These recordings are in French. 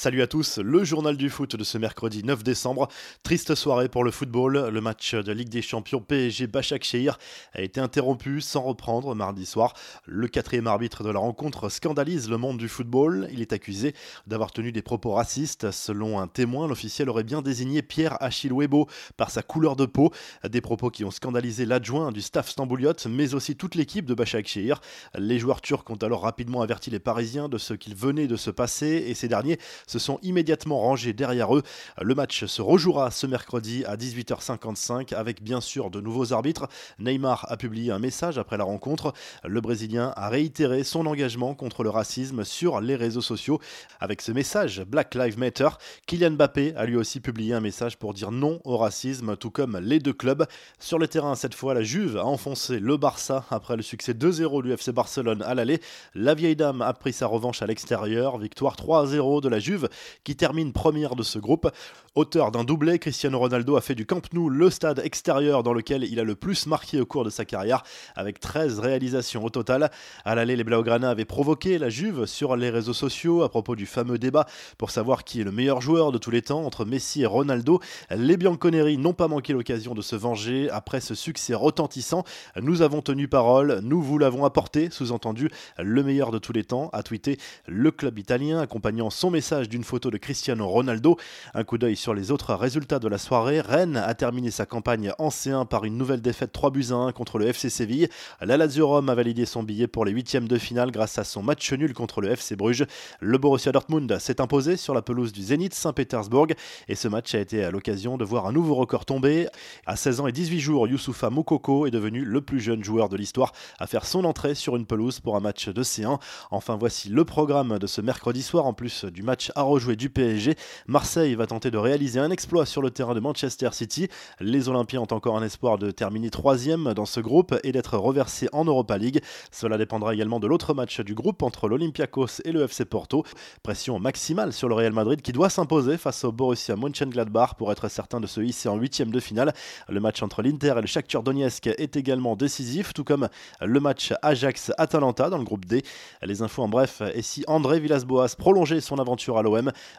Salut à tous, le journal du foot de ce mercredi 9 décembre. Triste soirée pour le football. Le match de Ligue des Champions PSG Bachak Shehir a été interrompu sans reprendre mardi soir. Le quatrième arbitre de la rencontre scandalise le monde du football. Il est accusé d'avoir tenu des propos racistes. Selon un témoin, l'officiel aurait bien désigné Pierre Achille Webo par sa couleur de peau. Des propos qui ont scandalisé l'adjoint du staff stambouliote, mais aussi toute l'équipe de Bachak Shehir. Les joueurs turcs ont alors rapidement averti les Parisiens de ce qu'il venait de se passer et ces derniers se sont immédiatement rangés derrière eux. Le match se rejouera ce mercredi à 18h55 avec bien sûr de nouveaux arbitres. Neymar a publié un message après la rencontre. Le Brésilien a réitéré son engagement contre le racisme sur les réseaux sociaux. Avec ce message Black Lives Matter, Kylian Mbappé a lui aussi publié un message pour dire non au racisme, tout comme les deux clubs. Sur le terrain, cette fois, la Juve a enfoncé le Barça après le succès 2-0 du FC Barcelone à l'aller. La vieille dame a pris sa revanche à l'extérieur. Victoire 3-0 de la Juve qui termine première de ce groupe. Auteur d'un doublé, Cristiano Ronaldo a fait du Camp Nou le stade extérieur dans lequel il a le plus marqué au cours de sa carrière, avec 13 réalisations au total. À l'aller, les Blaugrana avaient provoqué la Juve sur les réseaux sociaux à propos du fameux débat pour savoir qui est le meilleur joueur de tous les temps entre Messi et Ronaldo. Les Bianconeri n'ont pas manqué l'occasion de se venger après ce succès retentissant. Nous avons tenu parole, nous vous l'avons apporté, sous-entendu le meilleur de tous les temps, a tweeté le club italien accompagnant son message d'une photo de Cristiano Ronaldo. Un coup d'œil sur les autres résultats de la soirée. Rennes a terminé sa campagne en C1 par une nouvelle défaite 3 buts à 1 contre le FC Séville. La Lazio Rome a validé son billet pour les huitièmes de finale grâce à son match nul contre le FC Bruges. Le Borussia Dortmund s'est imposé sur la pelouse du Zénith Saint-Pétersbourg et ce match a été à l'occasion de voir un nouveau record tomber. À 16 ans et 18 jours, Youssoufa Moukoko est devenu le plus jeune joueur de l'histoire à faire son entrée sur une pelouse pour un match de C1. Enfin, voici le programme de ce mercredi soir en plus du match rejouer du PSG. Marseille va tenter de réaliser un exploit sur le terrain de Manchester City. Les Olympiens ont encore un espoir de terminer troisième dans ce groupe et d'être reversés en Europa League. Cela dépendra également de l'autre match du groupe entre l'Olympiakos et le FC Porto. Pression maximale sur le Real Madrid qui doit s'imposer face au Borussia Mönchengladbach pour être certain de se hisser en huitième de finale. Le match entre l'Inter et le Shakhtar Donetsk est également décisif, tout comme le match Ajax-Atalanta dans le groupe D. Les infos en bref, et si André Villas-Boas prolongeait son aventure à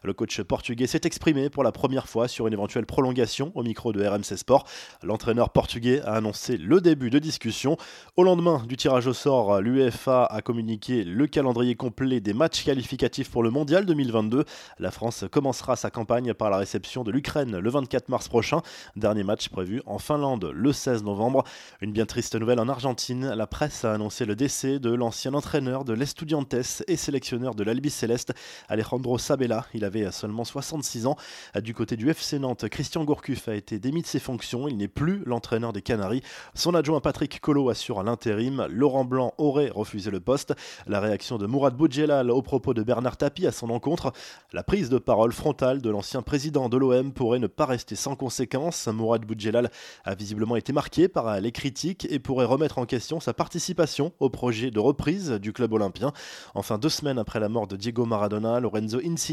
le coach portugais s'est exprimé pour la première fois sur une éventuelle prolongation au micro de RMC Sport. L'entraîneur portugais a annoncé le début de discussion. Au lendemain du tirage au sort, l'UEFA a communiqué le calendrier complet des matchs qualificatifs pour le Mondial 2022. La France commencera sa campagne par la réception de l'Ukraine le 24 mars prochain. Dernier match prévu en Finlande le 16 novembre. Une bien triste nouvelle en Argentine. La presse a annoncé le décès de l'ancien entraîneur de l'Estudiantes et sélectionneur de l'Albi Céleste, Alejandro Sabella. Il avait seulement 66 ans. Du côté du FC Nantes, Christian Gourcuff a été démis de ses fonctions. Il n'est plus l'entraîneur des Canaries. Son adjoint Patrick Collot assure l'intérim. Laurent Blanc aurait refusé le poste. La réaction de Mourad Boudjelal au propos de Bernard Tapie à son encontre. La prise de parole frontale de l'ancien président de l'OM pourrait ne pas rester sans conséquence. Mourad Boudjelal a visiblement été marqué par les critiques et pourrait remettre en question sa participation au projet de reprise du club olympien. Enfin, deux semaines après la mort de Diego Maradona, Lorenzo Insigne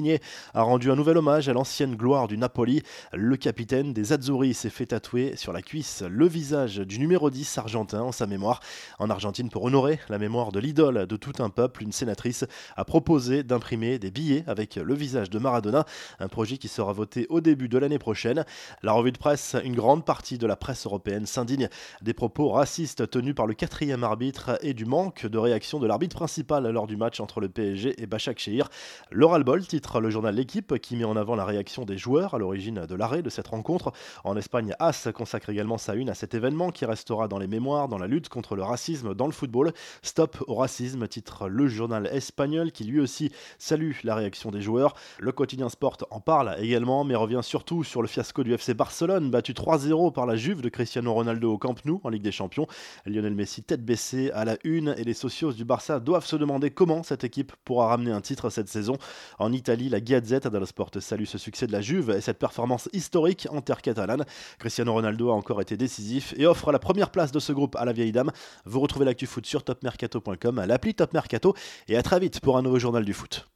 a rendu un nouvel hommage à l'ancienne gloire du Napoli. Le capitaine des Azzurri s'est fait tatouer sur la cuisse le visage du numéro 10 argentin en sa mémoire. En Argentine, pour honorer la mémoire de l'idole de tout un peuple, une sénatrice a proposé d'imprimer des billets avec le visage de Maradona, un projet qui sera voté au début de l'année prochaine. La revue de presse, une grande partie de la presse européenne s'indigne des propos racistes tenus par le quatrième arbitre et du manque de réaction de l'arbitre principal lors du match entre le PSG et Bachak Shehir. L'oral ball le journal L'équipe qui met en avant la réaction des joueurs à l'origine de l'arrêt de cette rencontre. En Espagne, As consacre également sa une à cet événement qui restera dans les mémoires dans la lutte contre le racisme dans le football. Stop au racisme, titre le journal espagnol qui lui aussi salue la réaction des joueurs. Le quotidien Sport en parle également, mais revient surtout sur le fiasco du FC Barcelone, battu 3-0 par la Juve de Cristiano Ronaldo au Camp Nou en Ligue des Champions. Lionel Messi tête baissée à la une et les socios du Barça doivent se demander comment cette équipe pourra ramener un titre cette saison. En Italie, la Gazette dello Sport salue ce succès de la Juve et cette performance historique en terre catalane. Cristiano Ronaldo a encore été décisif et offre la première place de ce groupe à la vieille dame. Vous retrouvez l'actu foot sur topmercato.com, l'appli Top Mercato et à très vite pour un nouveau journal du foot.